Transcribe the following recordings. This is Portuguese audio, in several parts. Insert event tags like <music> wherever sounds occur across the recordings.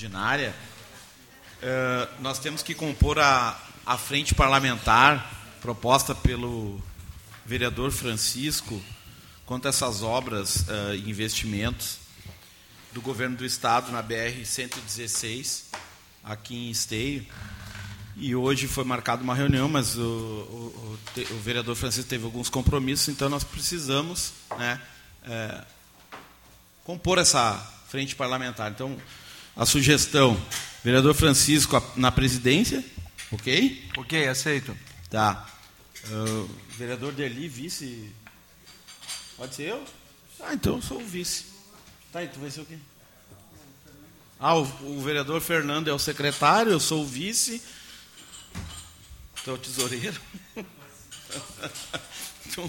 ordinária, eh, nós temos que compor a, a frente parlamentar proposta pelo vereador Francisco quanto a essas obras eh, e investimentos do governo do estado na BR-116, aqui em Esteio. E hoje foi marcada uma reunião, mas o, o, o, o, vereador Francisco teve alguns compromissos, então nós precisamos né, é, compor essa frente parlamentar. Então, a sugestão, vereador Francisco na presidência, ok? Ok, aceito. Tá. Uh, vereador Deli, vice. Pode ser eu? Ah, então eu sou o vice. Tá, e tu vai ser o quê? Ah, o, o vereador Fernando é o secretário, eu sou o vice. Tu é o tesoureiro. <laughs> Então,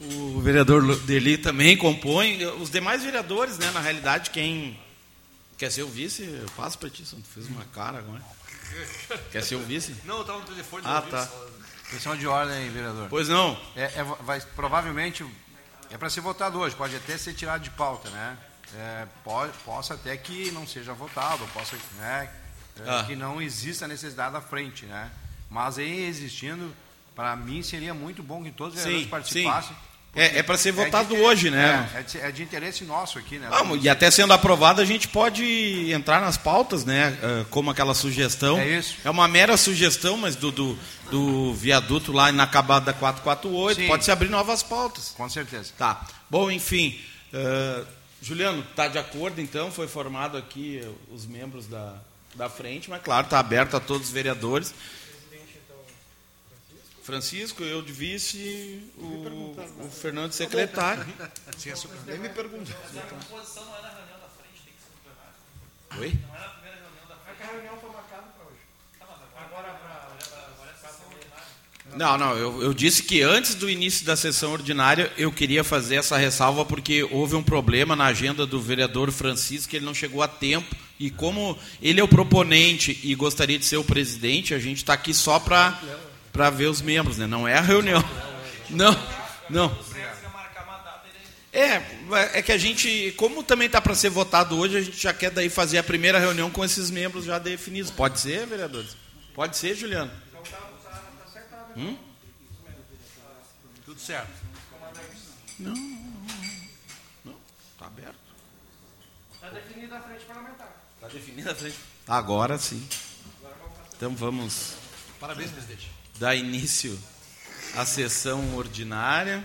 o vereador Deli também compõe. Os demais vereadores, né, na realidade, quem quer ser o vice, eu passo para ti. Tu fez uma cara agora. Quer ser o vice? Não, eu estava no telefone. Ah, tá. Questão de ordem, vereador. Pois não. É, é vai, provavelmente é para ser votado hoje, pode até ser tirado de pauta, né? É, pode, possa até que não seja votado, possa, né, é, ah. que não exista necessidade da frente, né? Mas em existindo, para mim seria muito bom que todos os vereadores participassem. Sim. É, é para ser votado é hoje, né? É, é, de, é, de, interesse nosso aqui, né? Ah, e até sendo aprovado, a gente pode entrar nas pautas, né? Ah, como aquela sugestão. É isso. É uma mera sugestão, mas do, do, do viaduto lá inacabado da 448, Sim. pode se abrir novas pautas. Com certeza. Tá. Bom, enfim. Uh, Juliano, está de acordo então? Foi formado aqui os membros da, da frente, mas claro, está aberto a todos os vereadores. Francisco, eu de vice, o, o Fernando de secretário. Nem me perguntou. A composição não é na reunião da frente, tem que ser Oi? Não é na primeira reunião da frente. É que a reunião foi marcada para hoje. Agora para não, não, eu, eu, disse que antes do início da sessão ordinária eu queria fazer essa ressalva porque houve um problema na agenda do vereador Francisco, que ele não chegou a tempo. E como ele é o proponente e gostaria de ser o presidente, a gente está aqui só para para ver os membros, né? Não é a reunião. Não, não. É, é que a gente, como também está para ser votado hoje, a gente já quer daí fazer a primeira reunião com esses membros já definidos. Pode ser, vereadores? Pode ser, Juliano? Hum? Tudo certo. Não, não, está aberto. Está definida a frente parlamentar. Está definida a frente. Agora sim. Então vamos. Parabéns, presidente dar início à sessão ordinária.